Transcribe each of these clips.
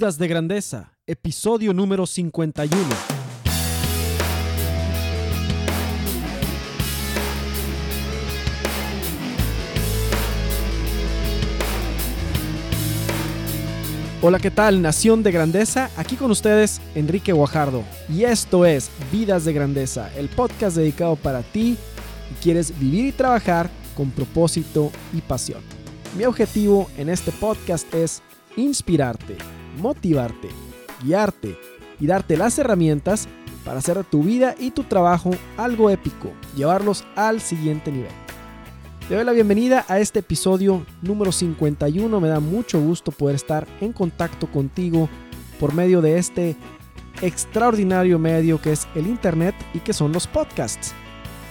Vidas de Grandeza, episodio número 51. Hola, ¿qué tal? Nación de Grandeza, aquí con ustedes Enrique Guajardo. Y esto es Vidas de Grandeza, el podcast dedicado para ti y quieres vivir y trabajar con propósito y pasión. Mi objetivo en este podcast es inspirarte, motivarte, guiarte y darte las herramientas para hacer tu vida y tu trabajo algo épico, llevarlos al siguiente nivel. Te doy la bienvenida a este episodio número 51. Me da mucho gusto poder estar en contacto contigo por medio de este extraordinario medio que es el Internet y que son los podcasts.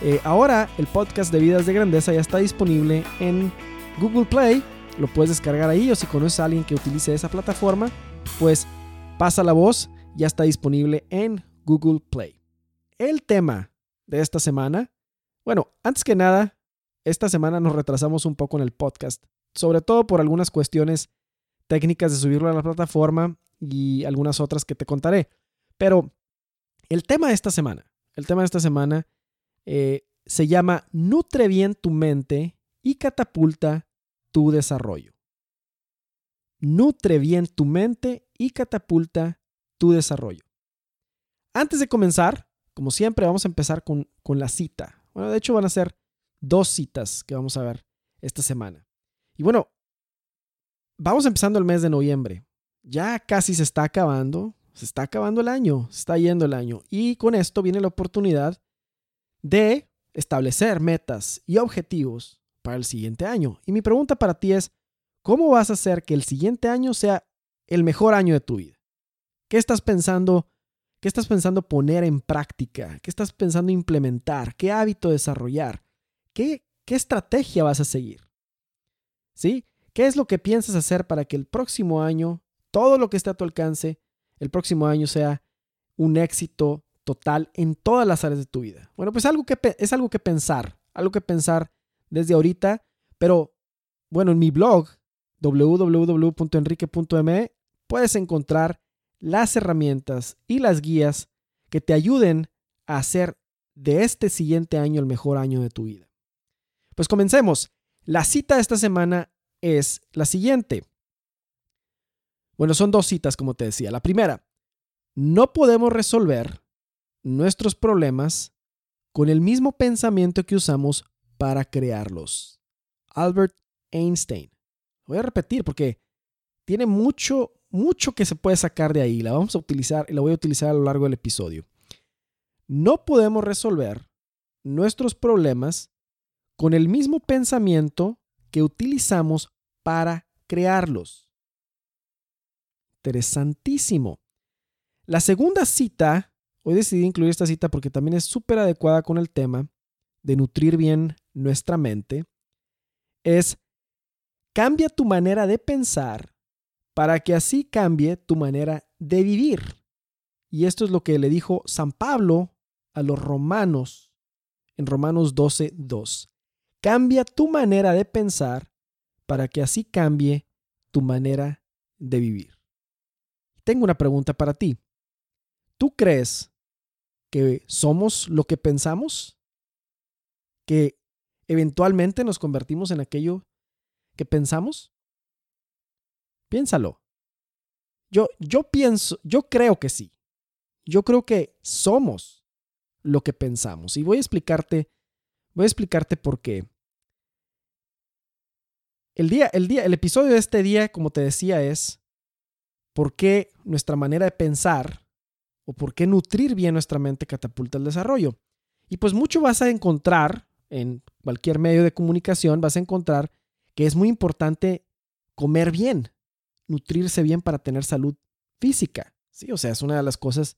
Eh, ahora el podcast de Vidas de Grandeza ya está disponible en Google Play. Lo puedes descargar ahí o si conoces a alguien que utilice esa plataforma, pues pasa la voz. Ya está disponible en Google Play. El tema de esta semana, bueno, antes que nada, esta semana nos retrasamos un poco en el podcast, sobre todo por algunas cuestiones técnicas de subirlo a la plataforma y algunas otras que te contaré. Pero el tema de esta semana, el tema de esta semana eh, se llama Nutre bien tu mente y catapulta tu desarrollo. Nutre bien tu mente y catapulta tu desarrollo. Antes de comenzar, como siempre, vamos a empezar con, con la cita. Bueno, de hecho van a ser dos citas que vamos a ver esta semana. Y bueno, vamos empezando el mes de noviembre. Ya casi se está acabando, se está acabando el año, se está yendo el año. Y con esto viene la oportunidad de establecer metas y objetivos para el siguiente año. Y mi pregunta para ti es, ¿cómo vas a hacer que el siguiente año sea el mejor año de tu vida? ¿Qué estás pensando? ¿Qué estás pensando poner en práctica? ¿Qué estás pensando implementar? ¿Qué hábito desarrollar? ¿Qué, estrategia vas a seguir? ¿Sí? ¿Qué es lo que piensas hacer para que el próximo año, todo lo que esté a tu alcance, el próximo año sea un éxito total en todas las áreas de tu vida? Bueno, pues algo que, es algo que pensar, algo que pensar desde ahorita, pero bueno, en mi blog www.enrique.me puedes encontrar las herramientas y las guías que te ayuden a hacer de este siguiente año el mejor año de tu vida. Pues comencemos. La cita de esta semana es la siguiente. Bueno, son dos citas, como te decía. La primera, no podemos resolver nuestros problemas con el mismo pensamiento que usamos para crearlos. Albert Einstein. Voy a repetir porque tiene mucho, mucho que se puede sacar de ahí. La vamos a utilizar y la voy a utilizar a lo largo del episodio. No podemos resolver nuestros problemas con el mismo pensamiento que utilizamos para crearlos. Interesantísimo. La segunda cita, hoy decidí incluir esta cita porque también es súper adecuada con el tema de nutrir bien nuestra mente, es cambia tu manera de pensar para que así cambie tu manera de vivir. Y esto es lo que le dijo San Pablo a los romanos en Romanos 12, 2. Cambia tu manera de pensar para que así cambie tu manera de vivir. Tengo una pregunta para ti. ¿Tú crees que somos lo que pensamos? ¿Que eventualmente nos convertimos en aquello que pensamos? Piénsalo. Yo, yo pienso, yo creo que sí. Yo creo que somos lo que pensamos. Y voy a explicarte Voy a explicarte por qué. El, día, el, día, el episodio de este día, como te decía, es por qué nuestra manera de pensar o por qué nutrir bien nuestra mente catapulta el desarrollo. Y pues mucho vas a encontrar en cualquier medio de comunicación, vas a encontrar que es muy importante comer bien, nutrirse bien para tener salud física. Sí, o sea, es una de las cosas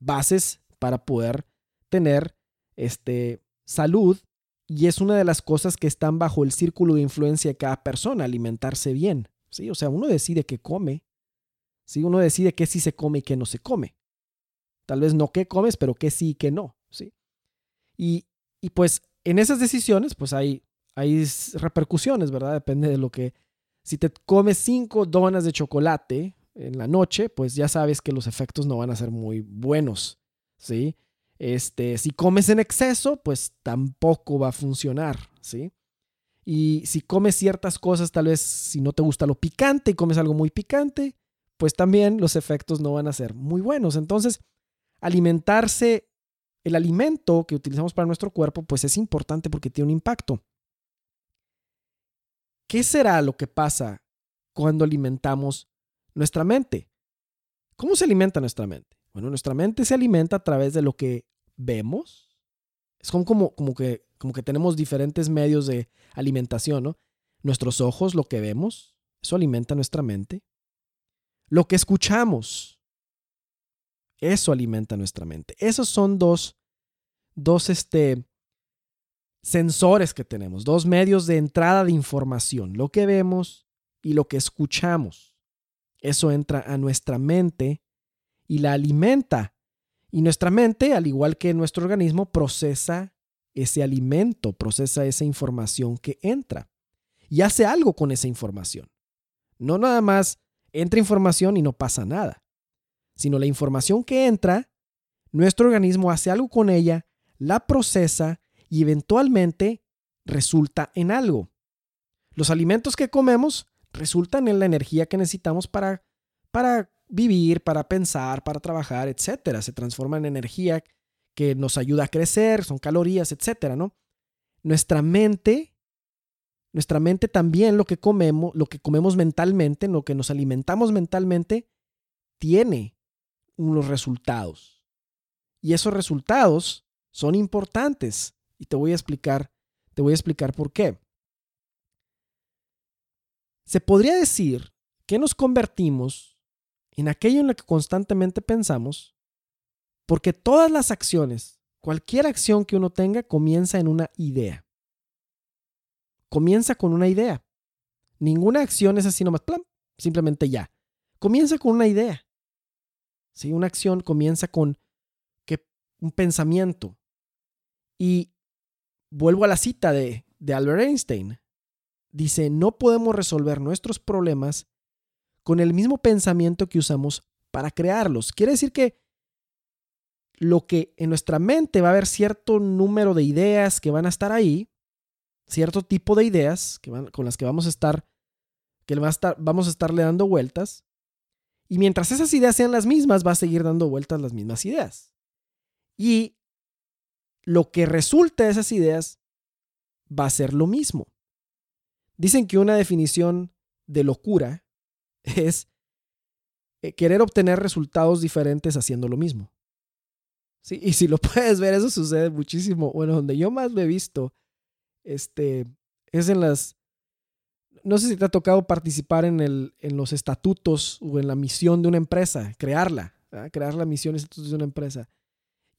bases para poder tener este, salud y es una de las cosas que están bajo el círculo de influencia de cada persona, alimentarse bien. ¿sí? O sea, uno decide qué come. ¿sí? Uno decide qué sí se come y qué no se come. Tal vez no qué comes, pero qué sí y qué no. ¿sí? Y, y pues en esas decisiones, pues hay, hay repercusiones, ¿verdad? Depende de lo que... Si te comes cinco donas de chocolate, en la noche, pues ya sabes que los efectos no van a ser muy buenos, ¿sí? Este, si comes en exceso, pues tampoco va a funcionar, ¿sí? Y si comes ciertas cosas, tal vez si no te gusta lo picante y comes algo muy picante, pues también los efectos no van a ser muy buenos. Entonces, alimentarse, el alimento que utilizamos para nuestro cuerpo, pues es importante porque tiene un impacto. ¿Qué será lo que pasa cuando alimentamos nuestra mente? ¿Cómo se alimenta nuestra mente? Bueno, nuestra mente se alimenta a través de lo que vemos. Es como, como, como, que, como que tenemos diferentes medios de alimentación, ¿no? Nuestros ojos, lo que vemos, eso alimenta nuestra mente. Lo que escuchamos, eso alimenta nuestra mente. Esos son dos, dos este, sensores que tenemos, dos medios de entrada de información, lo que vemos y lo que escuchamos. Eso entra a nuestra mente y la alimenta. Y nuestra mente, al igual que nuestro organismo, procesa ese alimento, procesa esa información que entra y hace algo con esa información. No nada más entra información y no pasa nada, sino la información que entra, nuestro organismo hace algo con ella, la procesa y eventualmente resulta en algo. Los alimentos que comemos resultan en la energía que necesitamos para, para vivir, para pensar, para trabajar, etcétera. Se transforman en energía que nos ayuda a crecer, son calorías, etcétera, ¿no? Nuestra mente, nuestra mente también lo que comemos, lo que comemos mentalmente, lo que nos alimentamos mentalmente, tiene unos resultados. Y esos resultados son importantes y te voy a explicar, te voy a explicar por qué. Se podría decir que nos convertimos en aquello en lo que constantemente pensamos, porque todas las acciones, cualquier acción que uno tenga, comienza en una idea. Comienza con una idea. Ninguna acción es así nomás, plan, simplemente ya. Comienza con una idea. ¿Sí? Una acción comienza con que, un pensamiento. Y vuelvo a la cita de, Albert Einstein. Dice, no podemos resolver nuestros problemas con el mismo pensamiento que usamos para crearlos. Quiere decir que lo que en nuestra mente va a haber cierto número de ideas que van a estar ahí, cierto tipo de ideas que van, con las que vamos a estar, que va a estar, vamos a estarle dando vueltas. Y mientras esas ideas sean las mismas, va a seguir dando vueltas las mismas ideas. Y lo que resulte de esas ideas va a ser lo mismo. Dicen que una definición de locura es eh, querer obtener resultados diferentes haciendo lo mismo. Sí, y si lo puedes ver, eso sucede muchísimo. Bueno, donde yo más lo he visto, este, es en las... No sé si te ha tocado participar en, el, en los estatutos o en la misión de una empresa, crearla, crear la misión y estatutos de una empresa.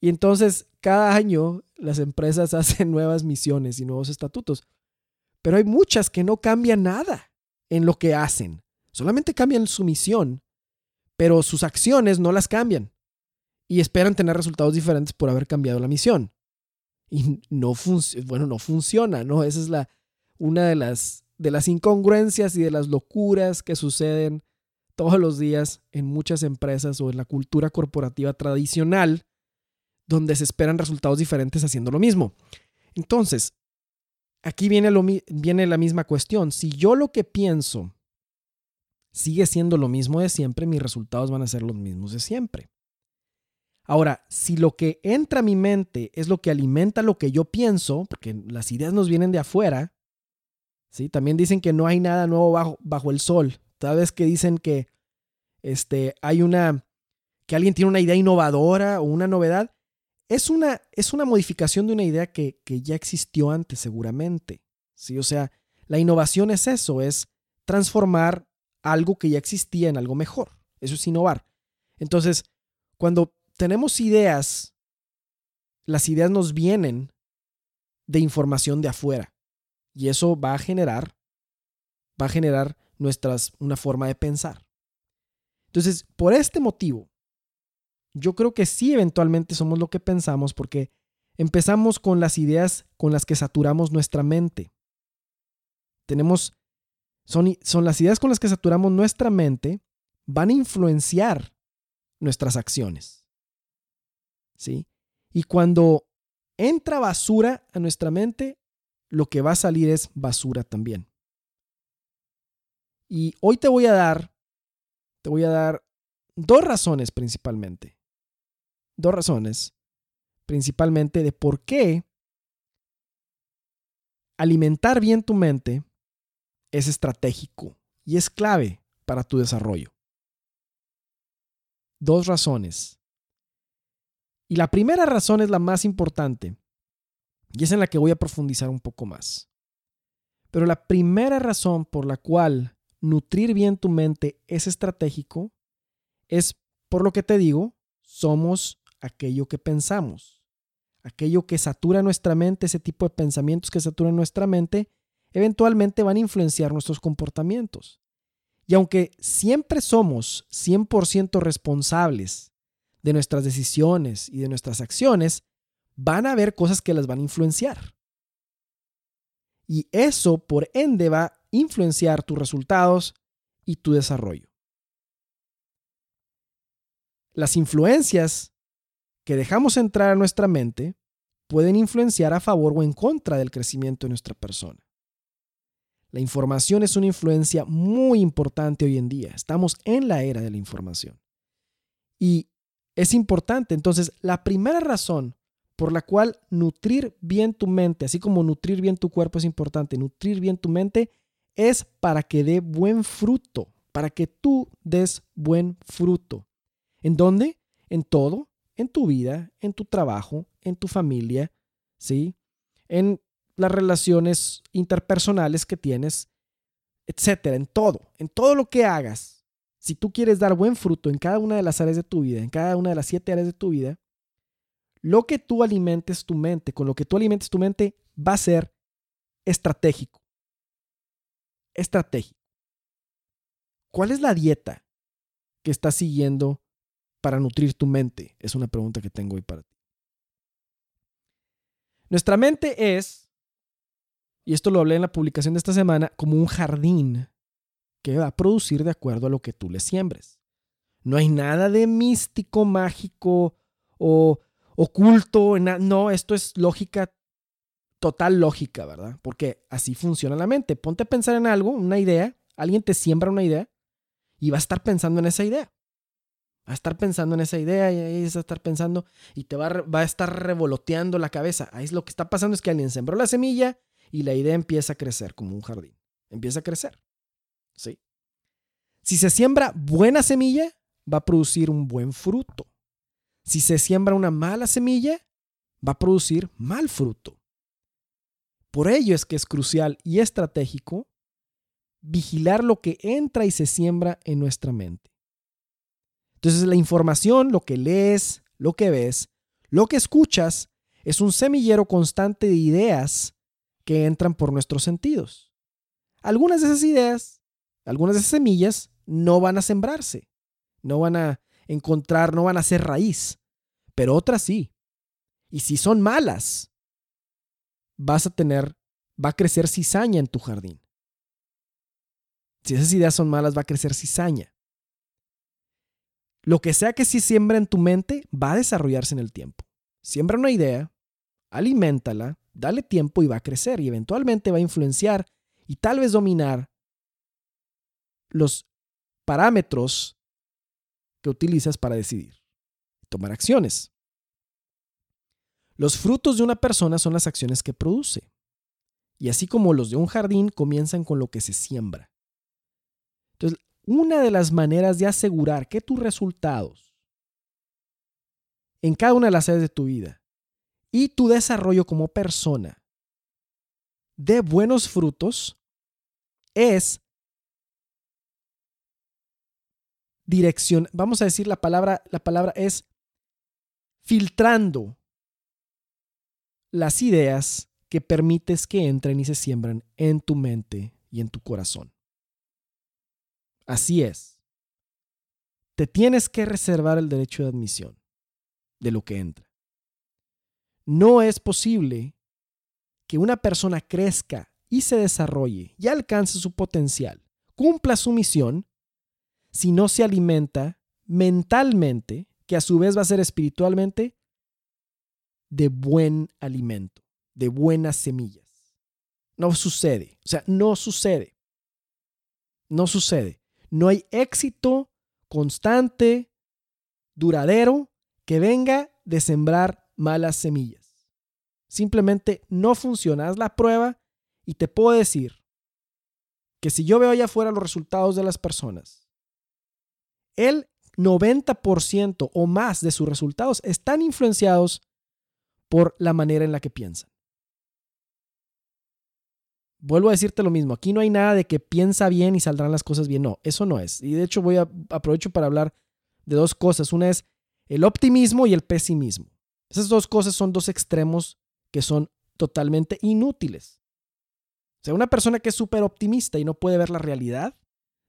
Y entonces, cada año las empresas hacen nuevas misiones y nuevos estatutos. Pero hay muchas que no cambian nada en lo que hacen. Solamente cambian su misión, pero sus acciones no las cambian. Y esperan tener resultados diferentes por haber cambiado la misión. Y no, bueno, no funciona, ¿no? Esa es la, una de las, de las incongruencias y de las locuras que suceden todos los días en muchas empresas o en la cultura corporativa tradicional, donde se esperan resultados diferentes haciendo lo mismo. Entonces, aquí viene, la misma cuestión. Si yo lo que pienso sigue siendo lo mismo de siempre, mis resultados van a ser los mismos de siempre. Ahora, si lo que entra a mi mente es lo que alimenta lo que yo pienso, porque las ideas nos vienen de afuera, ¿sí? También dicen que no hay nada nuevo bajo, el sol. Cada vez que dicen que este, hay una, que alguien tiene una idea innovadora o una novedad, es una, es una modificación de una idea que, que ya existió antes seguramente. ¿sí? O sea, la innovación es eso, es transformar algo que ya existía en algo mejor. Eso es innovar. Entonces, cuando tenemos ideas, las ideas nos vienen de información de afuera y eso va a generar va a generar nuestras una forma de pensar. Entonces, por este motivo, yo creo que sí eventualmente somos lo que pensamos porque empezamos con las ideas con las que saturamos nuestra mente. Tenemos son, las ideas con las que saturamos nuestra mente van a influenciar nuestras acciones. ¿Sí? Y cuando entra basura a nuestra mente, lo que va a salir es basura también. Y hoy te voy a dar, te voy a dar dos razones principalmente. Dos razones principalmente de por qué alimentar bien tu mente es estratégico y es clave para tu desarrollo. Dos razones. Y la primera razón es la más importante y es en la que voy a profundizar un poco más. Pero la primera razón por la cual nutrir bien tu mente es estratégico es por lo que te digo, somos aquello que pensamos. Aquello que satura nuestra mente, ese tipo de pensamientos que saturan nuestra mente, eventualmente van a influenciar nuestros comportamientos. Y aunque siempre somos 100% responsables de nuestras decisiones y de nuestras acciones, van a haber cosas que las van a influenciar. Y eso, por ende, va a influenciar tus resultados y tu desarrollo. Las influencias que dejamos entrar a nuestra mente pueden influenciar a favor o en contra del crecimiento de nuestra persona. La información es una influencia muy importante hoy en día. Estamos en la era de la información. Y es importante. Entonces, la primera razón por la cual nutrir bien tu mente, así como nutrir bien tu cuerpo es importante, nutrir bien tu mente es para que dé buen fruto, para que tú des buen fruto. ¿En dónde? En todo, en tu vida, en tu trabajo, en tu familia, ¿sí? En las relaciones interpersonales que tienes, etcétera, en todo, en todo lo que hagas. Si tú quieres dar buen fruto en cada una de las áreas de tu vida, en cada una de las siete áreas de tu vida, lo que tú alimentes tu mente, con lo que tú alimentes tu mente, va a ser estratégico. Estratégico. ¿Cuál es la dieta que estás siguiendo para nutrir tu mente? Es una pregunta que tengo hoy para ti. Nuestra mente es, y esto lo hablé en la publicación de esta semana, como un jardín que va a producir de acuerdo a lo que tú le siembres. No hay nada de místico, mágico o oculto. No, esto es lógica, total lógica, ¿verdad? Porque así funciona la mente. Ponte a pensar en algo, una idea, alguien te siembra una idea y va a estar pensando en esa idea. A estar pensando en esa idea y ahí va a estar pensando y te va a, va a estar revoloteando la cabeza. Ahí es lo que está pasando es que alguien sembró la semilla y la idea empieza a crecer como un jardín. Empieza a crecer. ¿Sí? Si se siembra buena semilla, va a producir un buen fruto. Si se siembra una mala semilla, va a producir mal fruto. Por ello es que es crucial y estratégico vigilar lo que entra y se siembra en nuestra mente. Entonces la información, lo que lees, lo que ves, lo que escuchas, es un semillero constante de ideas que entran por nuestros sentidos. Algunas de esas ideas, algunas de esas semillas no van a sembrarse, no van a encontrar, no van a ser raíz, pero otras sí. Y si son malas, vas a tener, va a crecer cizaña en tu jardín. Si esas ideas son malas, va a crecer cizaña. Lo que sea que si siembra en tu mente, va a desarrollarse en el tiempo. Siembra una idea, aliméntala, dale tiempo y va a crecer y eventualmente va a influenciar y tal vez dominar los parámetros que utilizas para decidir, tomar acciones. Los frutos de una persona son las acciones que produce. Y así como los de un jardín comienzan con lo que se siembra. Una de las maneras de asegurar que tus resultados en cada una de las áreas de tu vida y tu desarrollo como persona de buenos frutos es dirección, vamos a decir la palabra, la palabra es filtrando las ideas que permites que entren y se siembran en tu mente y en tu corazón. Así es. Te tienes que reservar el derecho de admisión de lo que entra. No es posible que una persona crezca y se desarrolle y alcance su potencial, cumpla su misión, si no se alimenta mentalmente, que a su vez va a ser espiritualmente, de buen alimento, de buenas semillas. No sucede, o sea, no sucede. No sucede. No hay éxito constante, duradero, que venga de sembrar malas semillas. Simplemente no funciona. Haz la prueba y te puedo decir que si yo veo allá afuera los resultados de las personas, el 90% o más de sus resultados están influenciados por la manera en la que piensan. Vuelvo a decirte lo mismo, aquí no hay nada de que piensa bien y saldrán las cosas bien, no, eso no es. Y de hecho voy a aprovecho para hablar de dos cosas, una es el optimismo y el pesimismo. Esas dos cosas son dos extremos que son totalmente inútiles. O sea, una persona que es súper optimista y no puede ver la realidad,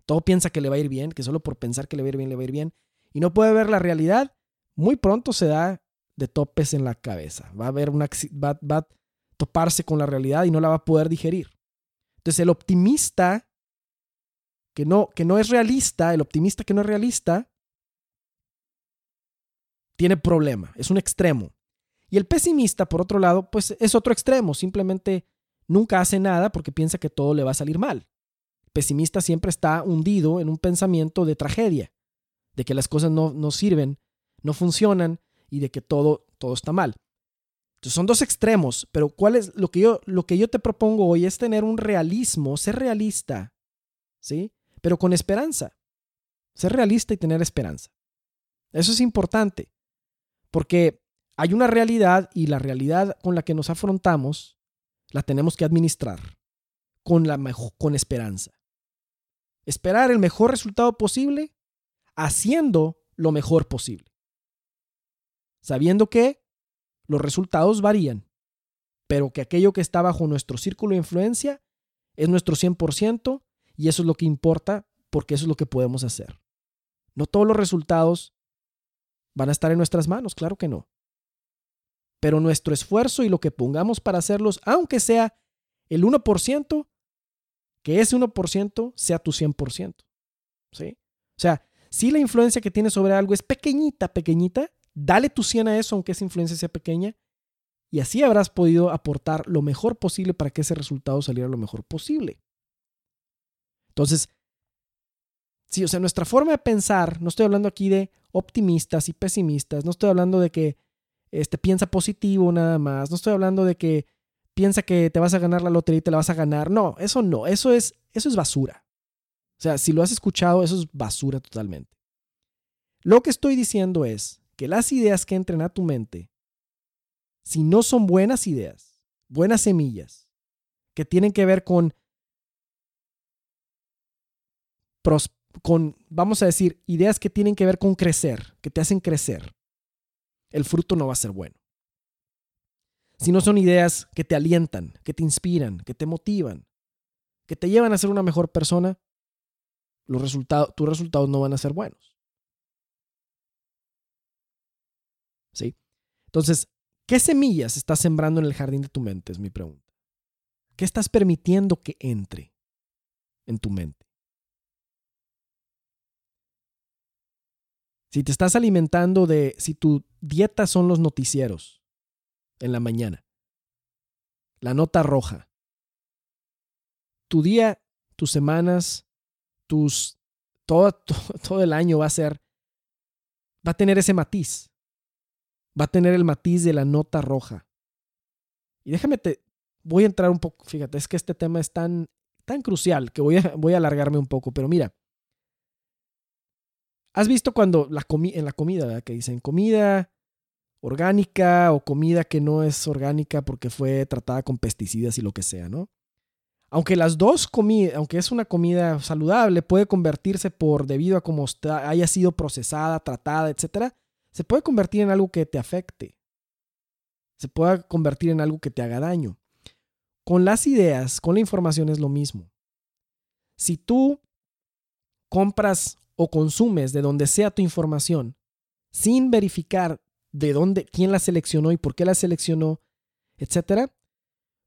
todo piensa que le va a ir bien, que solo por pensar que le va a ir bien, le va a ir bien, y no puede ver la realidad, muy pronto se da de topes en la cabeza. Va a haber una, va, va a toparse con la realidad y no la va a poder digerir. Entonces, el optimista que no, que no es realista, el optimista que no es realista, tiene problema, es un extremo. Y el pesimista, por otro lado, pues es otro extremo, simplemente nunca hace nada porque piensa que todo le va a salir mal. El pesimista siempre está hundido en un pensamiento de tragedia, de que las cosas no, no sirven, no funcionan y de que todo, todo está mal. Son dos extremos, pero ¿cuál es lo que yo lo que yo te propongo hoy es tener un realismo, ser realista, ¿sí? Pero con esperanza. Ser realista y tener esperanza. Eso es importante, porque hay una realidad y la realidad con la que nos afrontamos la tenemos que administrar con la con esperanza. Esperar el mejor resultado posible haciendo lo mejor posible. Sabiendo que los resultados varían, pero que aquello que está bajo nuestro círculo de influencia es nuestro 100% y eso es lo que importa porque eso es lo que podemos hacer. No todos los resultados van a estar en nuestras manos, claro que no. Pero nuestro esfuerzo y lo que pongamos para hacerlos, aunque sea el 1%, que ese 1% sea tu 100%. ¿Sí? O sea, si la influencia que tienes sobre algo es pequeñita, pequeñita, Dale tu 100 a eso, aunque esa influencia sea pequeña, y así habrás podido aportar lo mejor posible para que ese resultado saliera lo mejor posible. Entonces, sí, o sea, nuestra forma de pensar, no estoy hablando aquí de optimistas y pesimistas, no estoy hablando de que este, piensa positivo nada más, no estoy hablando de que piensa que te vas a ganar la lotería y te la vas a ganar. No, eso no, eso es, eso es basura. O sea, si lo has escuchado, eso es basura totalmente. Lo que estoy diciendo es, que las ideas que entren a tu mente, si no son buenas ideas, buenas semillas, que tienen que ver con, con, vamos a decir, ideas que tienen que ver con crecer, que te hacen crecer, el fruto no va a ser bueno. Si no son ideas que te alientan, que te inspiran, que te motivan, que te llevan a ser una mejor persona, tus resultados no van a ser buenos. ¿Sí? Entonces, ¿qué semillas estás sembrando en el jardín de tu mente? Es mi pregunta. ¿Qué estás permitiendo que entre en tu mente? Si te estás alimentando de, si tu dieta son los noticieros en la mañana, la nota roja, tu día, tus semanas, tus, todo, todo, todo el año va a ser, va a tener ese matiz va a tener el matiz de la nota roja. Y déjame te, voy a entrar un poco, fíjate, es que este tema es tan, tan crucial que voy a, voy a alargarme un poco, pero mira, ¿has visto cuando la en la comida, que dicen comida orgánica o comida que no es orgánica porque fue tratada con pesticidas y lo que sea, ¿no? Aunque las dos comidas, aunque es una comida saludable, puede convertirse por debido a cómo haya sido procesada, tratada, etcétera, se puede convertir en algo que te afecte. Se puede convertir en algo que te haga daño. Con las ideas, con la información es lo mismo. Si tú compras o consumes de donde sea tu información sin verificar de dónde, quién la seleccionó y por qué la seleccionó, etcétera,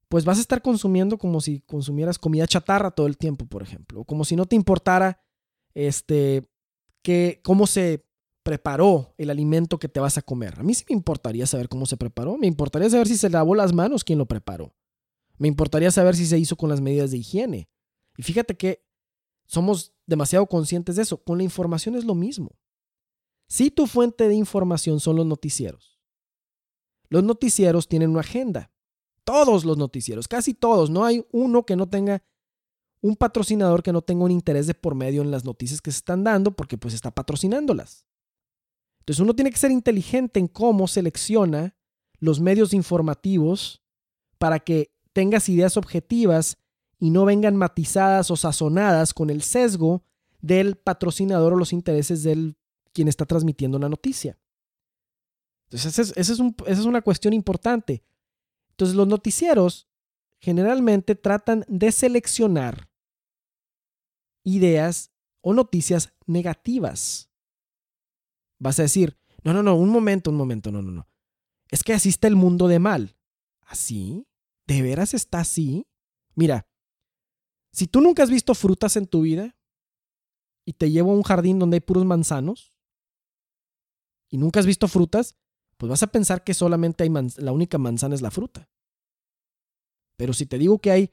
pues vas a estar consumiendo como si consumieras comida chatarra todo el tiempo, por ejemplo, o como si no te importara este que cómo se preparó el alimento que te vas a comer. A mí sí me importaría saber cómo se preparó. Me importaría saber si se lavó las manos quien lo preparó. Me importaría saber si se hizo con las medidas de higiene. Y fíjate que somos demasiado conscientes de eso. Con la información es lo mismo. Si tu fuente de información son los noticieros, los noticieros tienen una agenda. Todos los noticieros, casi todos. No hay uno que no tenga un patrocinador que no tenga un interés de por medio en las noticias que se están dando porque pues está patrocinándolas. Entonces uno tiene que ser inteligente en cómo selecciona los medios informativos para que tengas ideas objetivas y no vengan matizadas o sazonadas con el sesgo del patrocinador o los intereses del quien está transmitiendo la noticia. Entonces, esa es, una cuestión importante. Entonces, los noticieros generalmente tratan de seleccionar ideas o noticias negativas. Vas a decir, no, no, no, un momento, un momento, no, no, no. Es que así está el mundo de mal. ¿Así? ¿De veras está así? Mira, si tú nunca has visto frutas en tu vida y te llevo a un jardín donde hay puros manzanos y nunca has visto frutas, pues vas a pensar que solamente hay la única manzana es la fruta. Pero si te digo que hay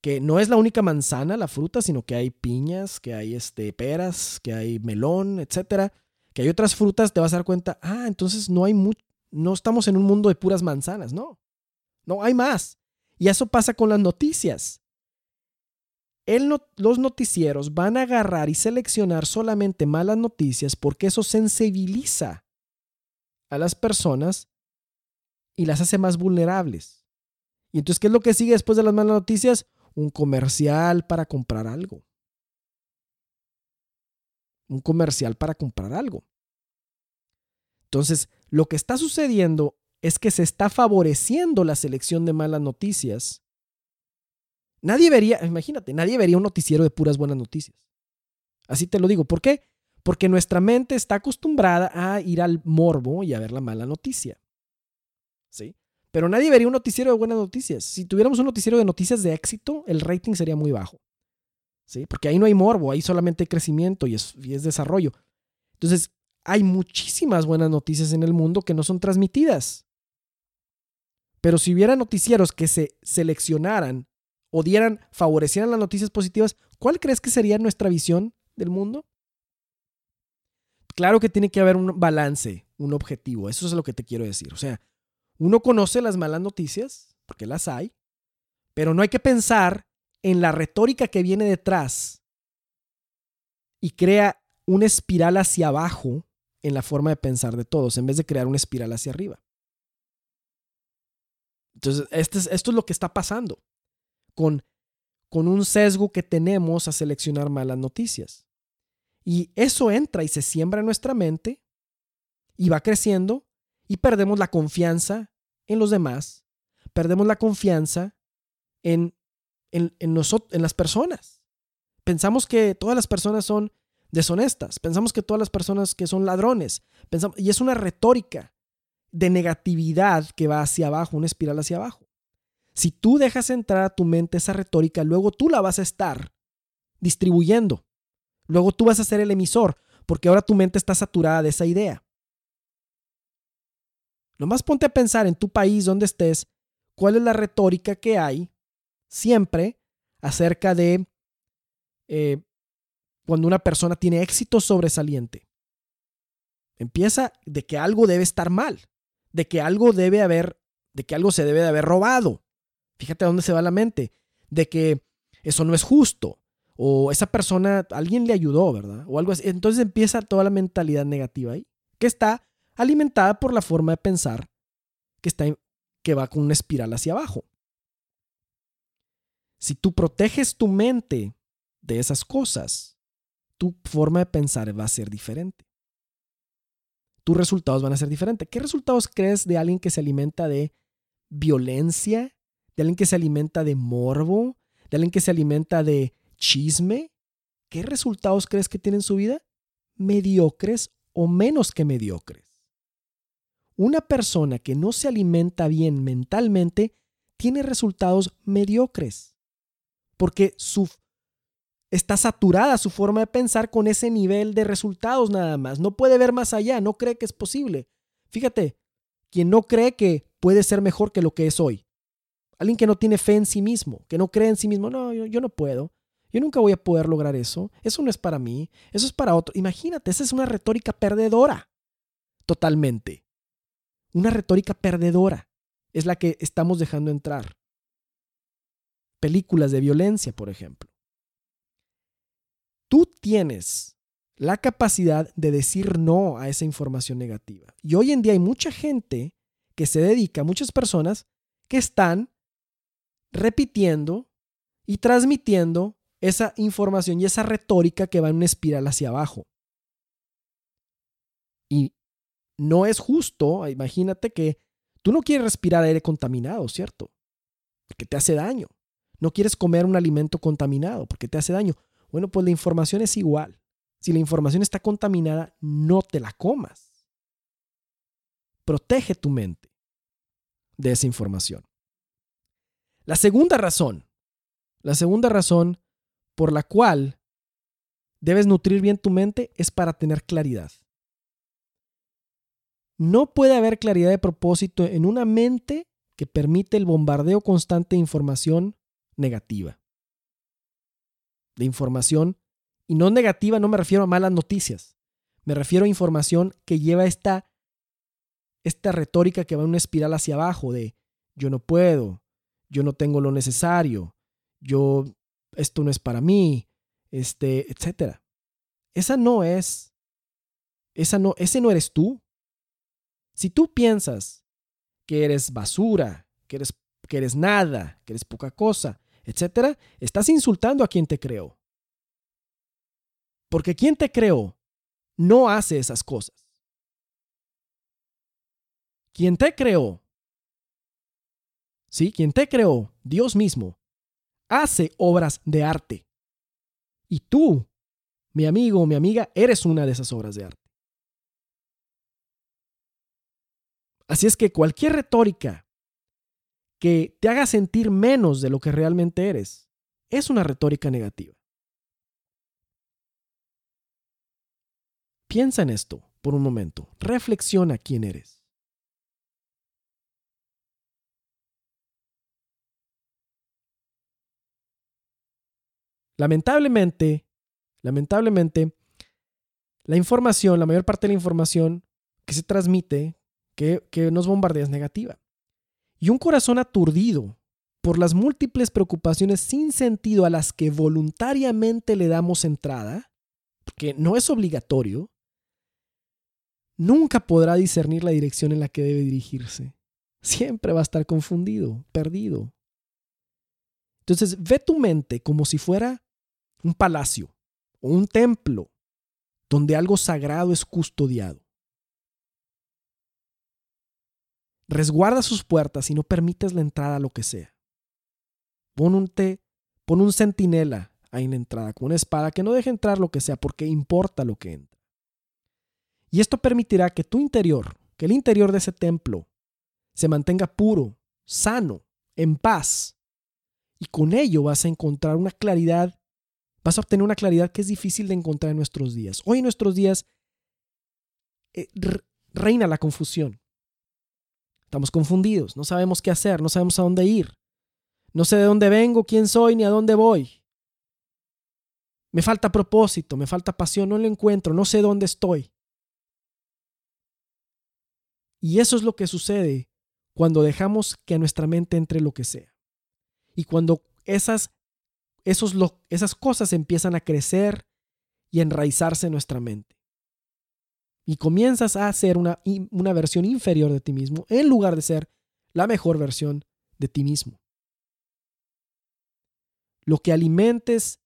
que no es la única manzana la fruta, sino que hay piñas, que hay este peras, que hay melón, etcétera, que hay otras frutas, te vas a dar cuenta, ah, entonces no hay no estamos en un mundo de puras manzanas, no. No, hay más. Y eso pasa con las noticias los noticieros van a agarrar y seleccionar solamente malas noticias porque eso sensibiliza a las personas y las hace más vulnerables. Y entonces, ¿qué es lo que sigue después de las malas noticias? Un comercial para comprar algo. Un comercial para comprar algo. Entonces, lo que está sucediendo es que se está favoreciendo la selección de malas noticias Nadie vería, imagínate, nadie vería un noticiero de puras buenas noticias. Así te lo digo. ¿Por qué? Porque nuestra mente está acostumbrada a ir al morbo y a ver la mala noticia. ¿Sí? Pero nadie vería un noticiero de buenas noticias. Si tuviéramos un noticiero de noticias de éxito, el rating sería muy bajo. ¿Sí? Porque ahí no hay morbo, ahí solamente hay crecimiento y es, y es desarrollo. Entonces, hay muchísimas buenas noticias en el mundo que no son transmitidas. Pero si hubiera noticieros que se seleccionaran o dieran, favorecieran las noticias positivas, ¿cuál crees que sería nuestra visión del mundo? Claro que tiene que haber un balance, un objetivo, eso es lo que te quiero decir. O sea, uno conoce las malas noticias, porque las hay, pero no hay que pensar en la retórica que viene detrás y crea una espiral hacia abajo en la forma de pensar de todos, en vez de crear una espiral hacia arriba. Entonces, este esto es lo que está pasando con, con un sesgo que tenemos a seleccionar malas noticias. Y eso entra y se siembra en nuestra mente y va creciendo y perdemos la confianza en los demás, perdemos la confianza en, en, en, en las personas. Pensamos que todas las personas son deshonestas, pensamos que todas las personas que son ladrones, pensamos, y es una retórica de negatividad que va hacia abajo, una espiral hacia abajo. Si tú dejas entrar a tu mente esa retórica, luego tú la vas a estar distribuyendo. Luego tú vas a ser el emisor, porque ahora tu mente está saturada de esa idea. Nomás ponte a pensar en tu país donde estés, cuál es la retórica que hay siempre acerca de eh, cuando una persona tiene éxito sobresaliente. Empieza de que algo debe estar mal, de que algo debe haber, de que algo se debe de haber robado, Fíjate a dónde se va la mente. De que eso no es justo. O esa persona, alguien le ayudó, ¿verdad? O algo así. Entonces empieza toda la mentalidad negativa ahí. Que está alimentada por la forma de pensar que, está, que va con una espiral hacia abajo. Si tú proteges tu mente de esas cosas, tu forma de pensar va a ser diferente. Tus resultados van a ser diferentes. ¿Qué resultados crees de alguien que se alimenta de violencia de alguien que se alimenta de morbo, de alguien que se alimenta de chisme, ¿qué resultados crees que tiene en su vida? Mediocres o menos que mediocres. Una persona que no se alimenta bien mentalmente tiene resultados mediocres, porque su, está saturada su forma de pensar con ese nivel de resultados nada más. No puede ver más allá, no cree que es posible. Fíjate, quien no cree que puede ser mejor que lo que es hoy. Alguien que no tiene fe en sí mismo, que no cree en sí mismo, no, yo, yo no puedo. Yo nunca voy a poder lograr eso. Eso no es para mí, eso es para otro. Imagínate, esa es una retórica perdedora. Totalmente. Una retórica perdedora es la que estamos dejando entrar. Películas de violencia, por ejemplo. Tú tienes la capacidad de decir no a esa información negativa. Y hoy en día hay mucha gente que se dedica, muchas personas que están repitiendo y transmitiendo esa información y esa retórica que va en una espiral hacia abajo. Y no es justo, imagínate que tú no quieres respirar aire contaminado, ¿cierto? Porque te hace daño. No quieres comer un alimento contaminado porque te hace daño. Bueno, pues la información es igual. Si la información está contaminada, no te la comas. Protege tu mente de esa información. La segunda razón, la segunda razón por la cual debes nutrir bien tu mente es para tener claridad. No puede haber claridad de propósito en una mente que permite el bombardeo constante de información negativa. De información, y no negativa, no me refiero a malas noticias, me refiero a información que lleva esta, esta retórica que va en una espiral hacia abajo de yo no puedo, yo no tengo lo necesario, yo esto no es para mí, este, etcétera. Esa no es, esa no, ese no eres tú. Si tú piensas que eres basura, que eres, que eres nada, que eres poca cosa, etcétera, estás insultando a quien te creó. Porque quien te creó no hace esas cosas. Quien te creó, sí, quien te creó, Dios mismo, hace obras de arte. Y tú, mi amigo o mi amiga, eres una de esas obras de arte. Así es que cualquier retórica que te haga sentir menos de lo que realmente eres es una retórica negativa. Piensa en esto por un momento. Reflexiona quién eres. Lamentablemente, lamentablemente, la información, la mayor parte de la información que se transmite, que, nos bombardea es negativa. Y un corazón aturdido por las múltiples preocupaciones sin sentido a las que voluntariamente le damos entrada, porque no es obligatorio, nunca podrá discernir la dirección en la que debe dirigirse. Siempre va a estar confundido, perdido. Entonces, ve tu mente como si fuera un palacio o un templo donde algo sagrado es custodiado. Resguarda sus puertas y no permites la entrada a lo que sea. Pon un, pon un centinela ahí en la entrada con una espada que no deje entrar lo que sea porque importa lo que entra. Y esto permitirá que tu interior, que el interior de ese templo, se mantenga puro, sano, en paz. Y con ello vas a encontrar una claridad vas a obtener una claridad que es difícil de encontrar en nuestros días. Hoy en nuestros días eh, reina la confusión. Estamos confundidos, no sabemos qué hacer, no sabemos a dónde ir. No sé de dónde vengo, quién soy, ni a dónde voy. Me falta propósito, me falta pasión, no lo encuentro, no sé dónde estoy. Y eso es lo que sucede cuando dejamos que a nuestra mente entre lo que sea. Y cuando esas esas cosas empiezan a crecer y enraizarse en nuestra mente. Y comienzas a ser una, una versión inferior de ti mismo en lugar de ser la mejor versión de ti mismo. Lo que alimentes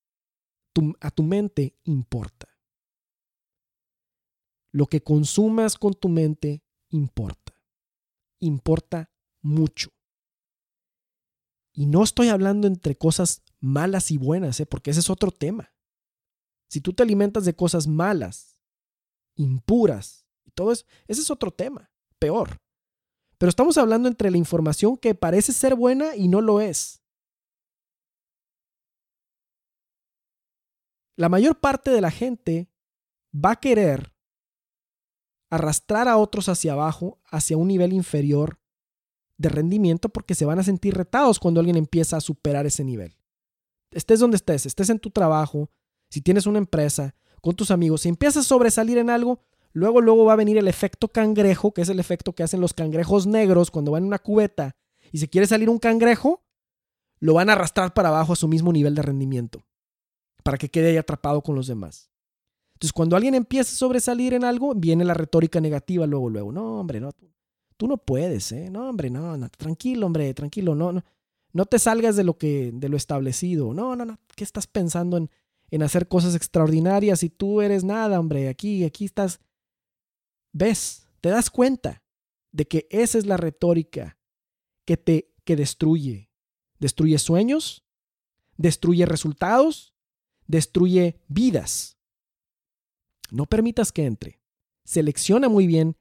a tu mente importa. Lo que consumas con tu mente importa. Importa mucho. Y no estoy hablando entre cosas malas y buenas, ¿eh? porque ese es otro tema. Si tú te alimentas de cosas malas, impuras y todo eso, ese es otro tema, peor. Pero estamos hablando entre la información que parece ser buena y no lo es. la mayor parte de la gente va a querer arrastrar a otros hacia abajo, hacia un nivel inferior de rendimiento, porque se van a sentir retados cuando alguien empieza a superar ese nivel. Estés donde estés, estés en tu trabajo, si tienes una empresa, con tus amigos, si empiezas a sobresalir en algo, luego, luego va a venir el efecto cangrejo, que es el efecto que hacen los cangrejos negros cuando van en una cubeta y se quiere salir un cangrejo, lo van a arrastrar para abajo a su mismo nivel de rendimiento, para que quede ahí atrapado con los demás. Entonces, cuando alguien empieza a sobresalir en algo, viene la retórica negativa luego, luego. No, hombre, no, tú, no puedes, ¿eh? No, hombre, no, no, tranquilo, hombre, tranquilo, no, no, no te salgas de lo que, de lo establecido. No, no, no, ¿qué estás pensando en, en hacer cosas extraordinarias y tú eres nada, hombre? Aquí, aquí estás. ¿Ves? ¿Te das cuenta de que esa es la retórica que te que destruye? Destruye sueños, destruye resultados, destruye vidas. No permitas que entre. Selecciona muy bien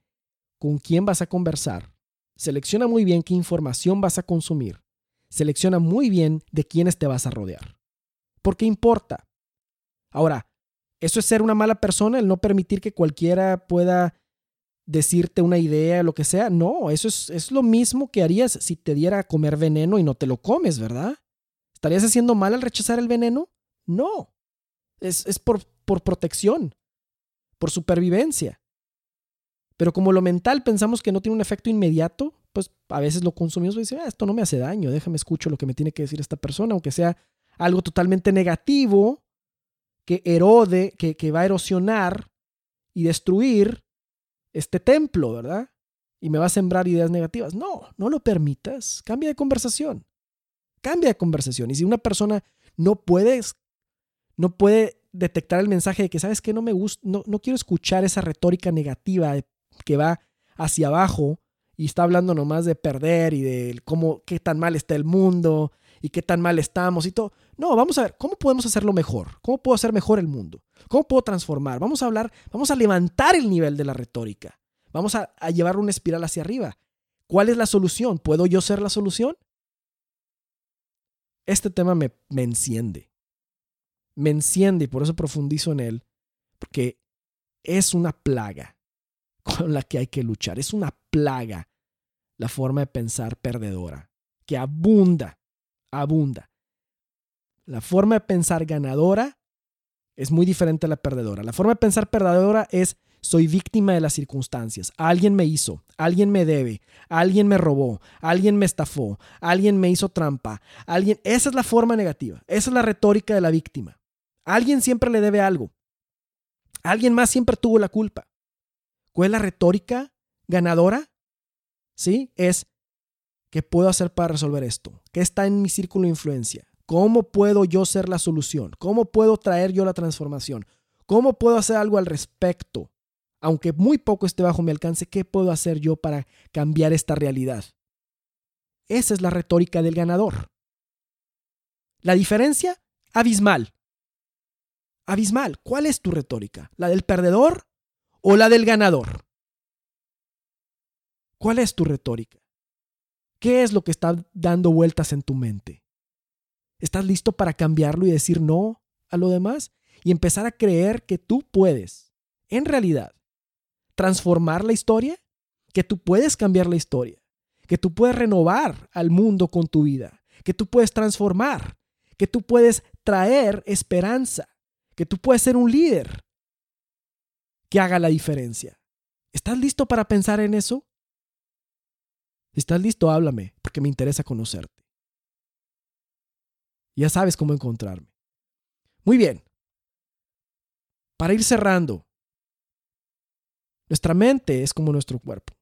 con quién vas a conversar. Selecciona muy bien qué información vas a consumir. Selecciona muy bien de quiénes te vas a rodear. Porque importa. Ahora, ¿eso es ser una mala persona, el no permitir que cualquiera pueda decirte una idea, lo que sea? No, eso es, es lo mismo que harías si te diera a comer veneno y no te lo comes, ¿verdad? ¿Estarías haciendo mal al rechazar el veneno? No. Es, es por, por protección por supervivencia. Pero como lo mental pensamos que no tiene un efecto inmediato, pues a veces lo consumimos y dice, ah, esto no me hace daño, déjame escucho lo que me tiene que decir esta persona, aunque sea algo totalmente negativo, que erode, que, que va a erosionar y destruir este templo, ¿verdad? Y me va a sembrar ideas negativas. No, no lo permitas. Cambia de conversación. Cambia de conversación. Y si una persona no puede, no puede detectar el mensaje de que, ¿sabes qué? No me gusta, no, no quiero escuchar esa retórica negativa que va hacia abajo y está hablando nomás de perder y de cómo, qué tan mal está el mundo y qué tan mal estamos y todo. No, vamos a ver, ¿cómo podemos hacerlo mejor? ¿Cómo puedo hacer mejor el mundo? ¿Cómo puedo transformar? Vamos a hablar, vamos a levantar el nivel de la retórica. Vamos a, llevar una espiral hacia arriba. ¿Cuál es la solución? ¿Puedo yo ser la solución? Este tema me, me enciende me enciende y por eso profundizo en él, porque es una plaga con la que hay que luchar. Es una plaga la forma de pensar perdedora, que abunda, abunda. La forma de pensar ganadora es muy diferente a la perdedora. La forma de pensar perdedora es soy víctima de las circunstancias. Alguien me hizo, alguien me debe, alguien me robó, alguien me estafó, alguien me hizo trampa, alguien... Esa es la forma negativa, esa es la retórica de la víctima. Alguien siempre le debe algo. Alguien más siempre tuvo la culpa. ¿Cuál es la retórica ganadora? ¿Sí? Es, ¿qué puedo hacer para resolver esto? ¿Qué está en mi círculo de influencia? ¿Cómo puedo yo ser la solución? ¿Cómo puedo traer yo la transformación? ¿Cómo puedo hacer algo al respecto? Aunque muy poco esté bajo mi alcance, ¿qué puedo hacer yo para cambiar esta realidad? Esa es la retórica del ganador. La diferencia, abismal abismal. ¿Cuál es tu retórica? ¿La del perdedor o la del ganador? ¿Cuál es tu retórica? ¿Qué es lo que está dando vueltas en tu mente? ¿Estás listo para cambiarlo y decir no a lo demás? Y empezar a creer que tú puedes, en realidad, transformar la historia, que tú puedes cambiar la historia, que tú puedes renovar al mundo con tu vida, que tú puedes transformar, que tú puedes traer esperanza, que tú puedes ser un líder que haga la diferencia. ¿Estás listo para pensar en eso? Si estás listo, háblame, porque me interesa conocerte. Ya sabes cómo encontrarme. Muy bien. Para ir cerrando, nuestra mente es como nuestro cuerpo.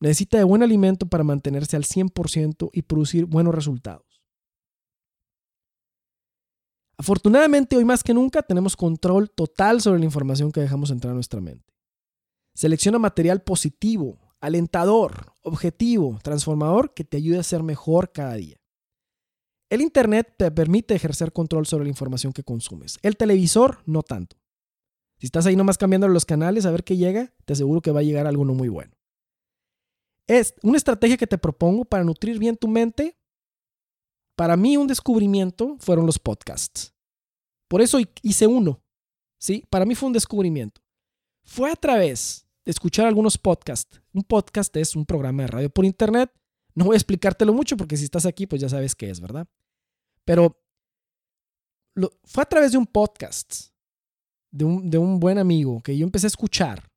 Necesita de buen alimento para mantenerse al 100% y producir buenos resultados. Afortunadamente, hoy más que nunca tenemos control total sobre la información que dejamos entrar a nuestra mente. Selecciona material positivo, alentador, objetivo, transformador que te ayude a ser mejor cada día. El Internet te permite ejercer control sobre la información que consumes. El televisor, no tanto. Si estás ahí nomás cambiando los canales a ver qué llega, te aseguro que va a llegar algo no muy bueno. Es una estrategia que te propongo para nutrir bien tu mente para mí un descubrimiento fueron los podcasts. Por eso hice uno. ¿sí? Para mí fue un descubrimiento. Fue a través escuchar algunos podcasts. Un podcast es un programa de radio por internet. No voy a explicártelo mucho porque si estás aquí, pues ya sabes qué es, ¿verdad? Pero fue a través de un podcast de un, de un buen amigo que yo empecé a escuchar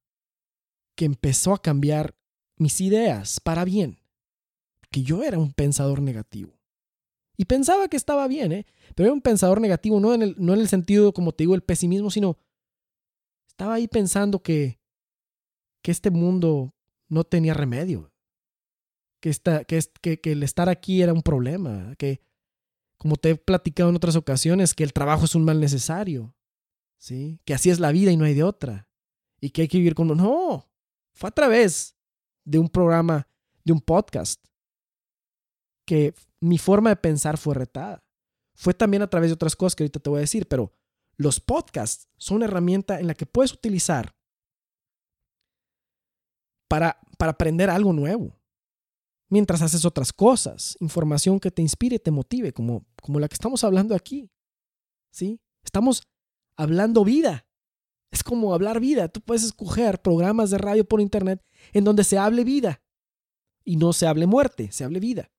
que empezó a cambiar mis ideas para bien. Que yo era un pensador negativo. Y pensaba que estaba bien, ¿eh? Pero era un pensador negativo, no en el, no en el sentido, como te digo, el pesimismo, sino estaba ahí pensando que, que este mundo no tenía remedio. Que, esta, que, que, que el estar aquí era un problema. Que, como te he platicado en otras ocasiones, que el trabajo es un mal necesario. ¿Sí? Que así es la vida y no hay de otra. Y que hay que vivir con... No, fue a través de un programa, de un podcast, que mi forma de pensar fue retada. Fue también a través de otras cosas que ahorita te voy a decir, pero los podcasts son una herramienta en la que puedes utilizar para, para aprender algo nuevo. Mientras haces otras cosas, información que te inspire, te motive, como, como la que estamos hablando aquí. ¿Sí? Estamos hablando vida. Es como hablar vida. Tú puedes escoger programas de radio por internet en donde se hable vida y no se hable muerte, se hable vida.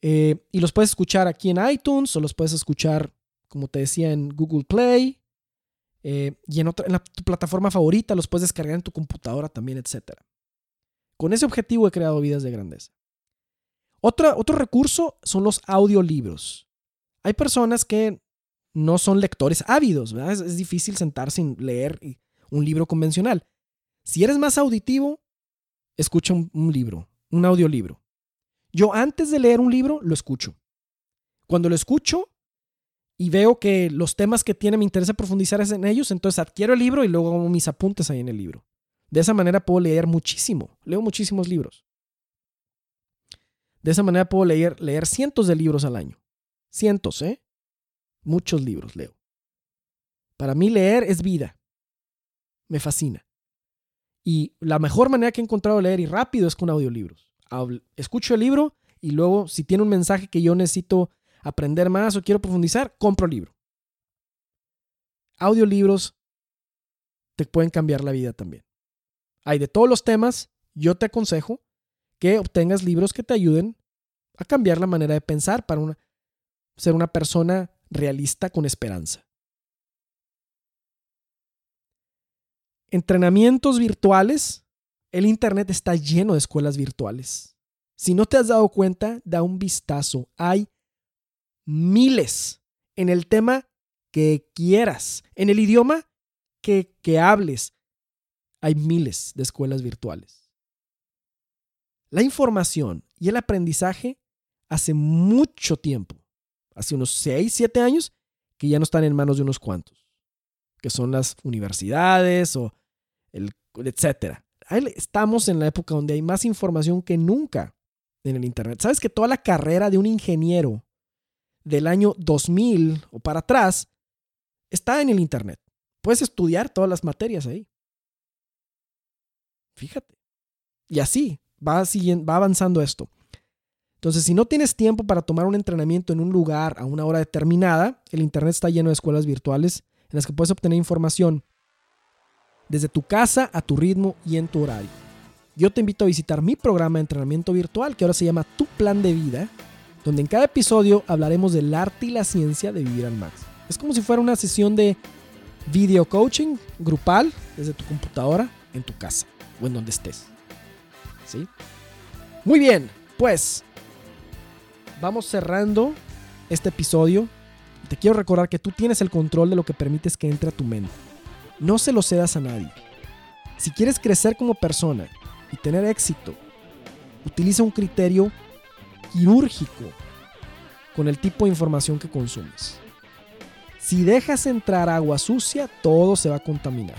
Eh, y los puedes escuchar aquí en iTunes o los puedes escuchar, como te decía, en Google Play eh, y en, otra, en tu plataforma favorita. Los puedes descargar en tu computadora también, etc. Con ese objetivo he creado vidas de grandeza. Otro recurso son los audiolibros. Hay personas que no son lectores ávidos, ¿verdad? Es, difícil sentarse y leer un libro convencional. Si eres más auditivo, escucha un libro, un audiolibro. Yo antes de leer un libro lo escucho. Cuando lo escucho y veo que los temas que tiene me interesa profundizar en ellos, entonces adquiero el libro y luego hago mis apuntes ahí en el libro. De esa manera puedo leer muchísimo. Leo muchísimos libros. De esa manera puedo leer, leer cientos de libros al año. Cientos, ¿eh? Muchos libros leo. Para mí leer es vida. Me fascina. Y la mejor manera que he encontrado de leer y rápido es con audiolibros escucho el libro y luego si tiene un mensaje que yo necesito aprender más o quiero profundizar, compro libro. Audiolibros te pueden cambiar la vida también. Hay de todos los temas, yo te aconsejo que obtengas libros que te ayuden a cambiar la manera de pensar para ser una persona realista con esperanza. Entrenamientos virtuales el Internet está lleno de escuelas virtuales. Si no te has dado cuenta, da un vistazo. Hay miles en el tema que quieras, en el idioma que, que hables. Hay miles de escuelas virtuales. La información y el aprendizaje hace mucho tiempo, hace unos 6, 7 años, que ya no están en manos de unos cuantos, que son las universidades o el etcétera estamos en la época donde hay más información que nunca en el Internet. ¿Sabes que toda la carrera de un ingeniero del año 2000 o para atrás está en el Internet? Puedes estudiar todas las materias ahí. Fíjate. Y así va, va avanzando esto. Entonces, si no tienes tiempo para tomar un entrenamiento en un lugar a una hora determinada, el Internet está lleno de escuelas virtuales en las que puedes obtener información desde tu casa a tu ritmo y en tu horario. Yo te invito a visitar mi programa de entrenamiento virtual que ahora se llama Tu Plan de Vida, donde en cada episodio hablaremos del arte y la ciencia de vivir al máximo. Es como si fuera una sesión de video coaching grupal desde tu computadora en tu casa o en donde estés. ¿Sí? Muy bien, pues vamos cerrando este episodio. Te quiero recordar que tú tienes el control de lo que permites que entre a tu mente. No se lo cedas a nadie. Si quieres crecer como persona y tener éxito, utiliza un criterio quirúrgico con el tipo de información que consumes. Si dejas entrar agua sucia, todo se va a contaminar.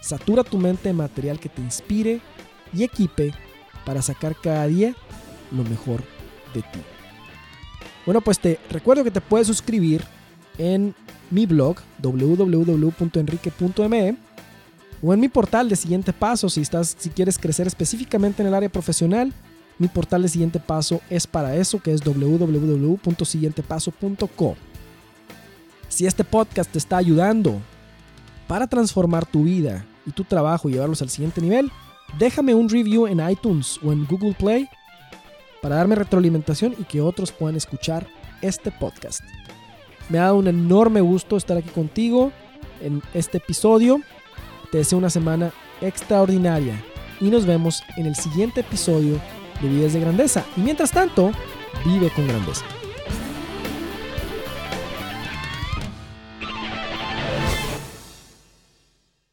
Satura tu mente de material que te inspire y equipe para sacar cada día lo mejor de ti. Bueno, pues te recuerdo que te puedes suscribir en mi blog www.enrique.me o en mi portal de siguiente paso si estás si quieres crecer específicamente en el área profesional mi portal de siguiente paso es para eso que es www.siguientepaso.com Si este podcast te está ayudando para transformar tu vida y tu trabajo y llevarlos al siguiente nivel, déjame un review en iTunes o en Google Play para darme retroalimentación y que otros puedan escuchar este podcast. Me ha dado un enorme gusto estar aquí contigo en este episodio. Te deseo una semana extraordinaria y nos vemos en el siguiente episodio de Vidas de Grandeza. Y mientras tanto, vive con grandeza.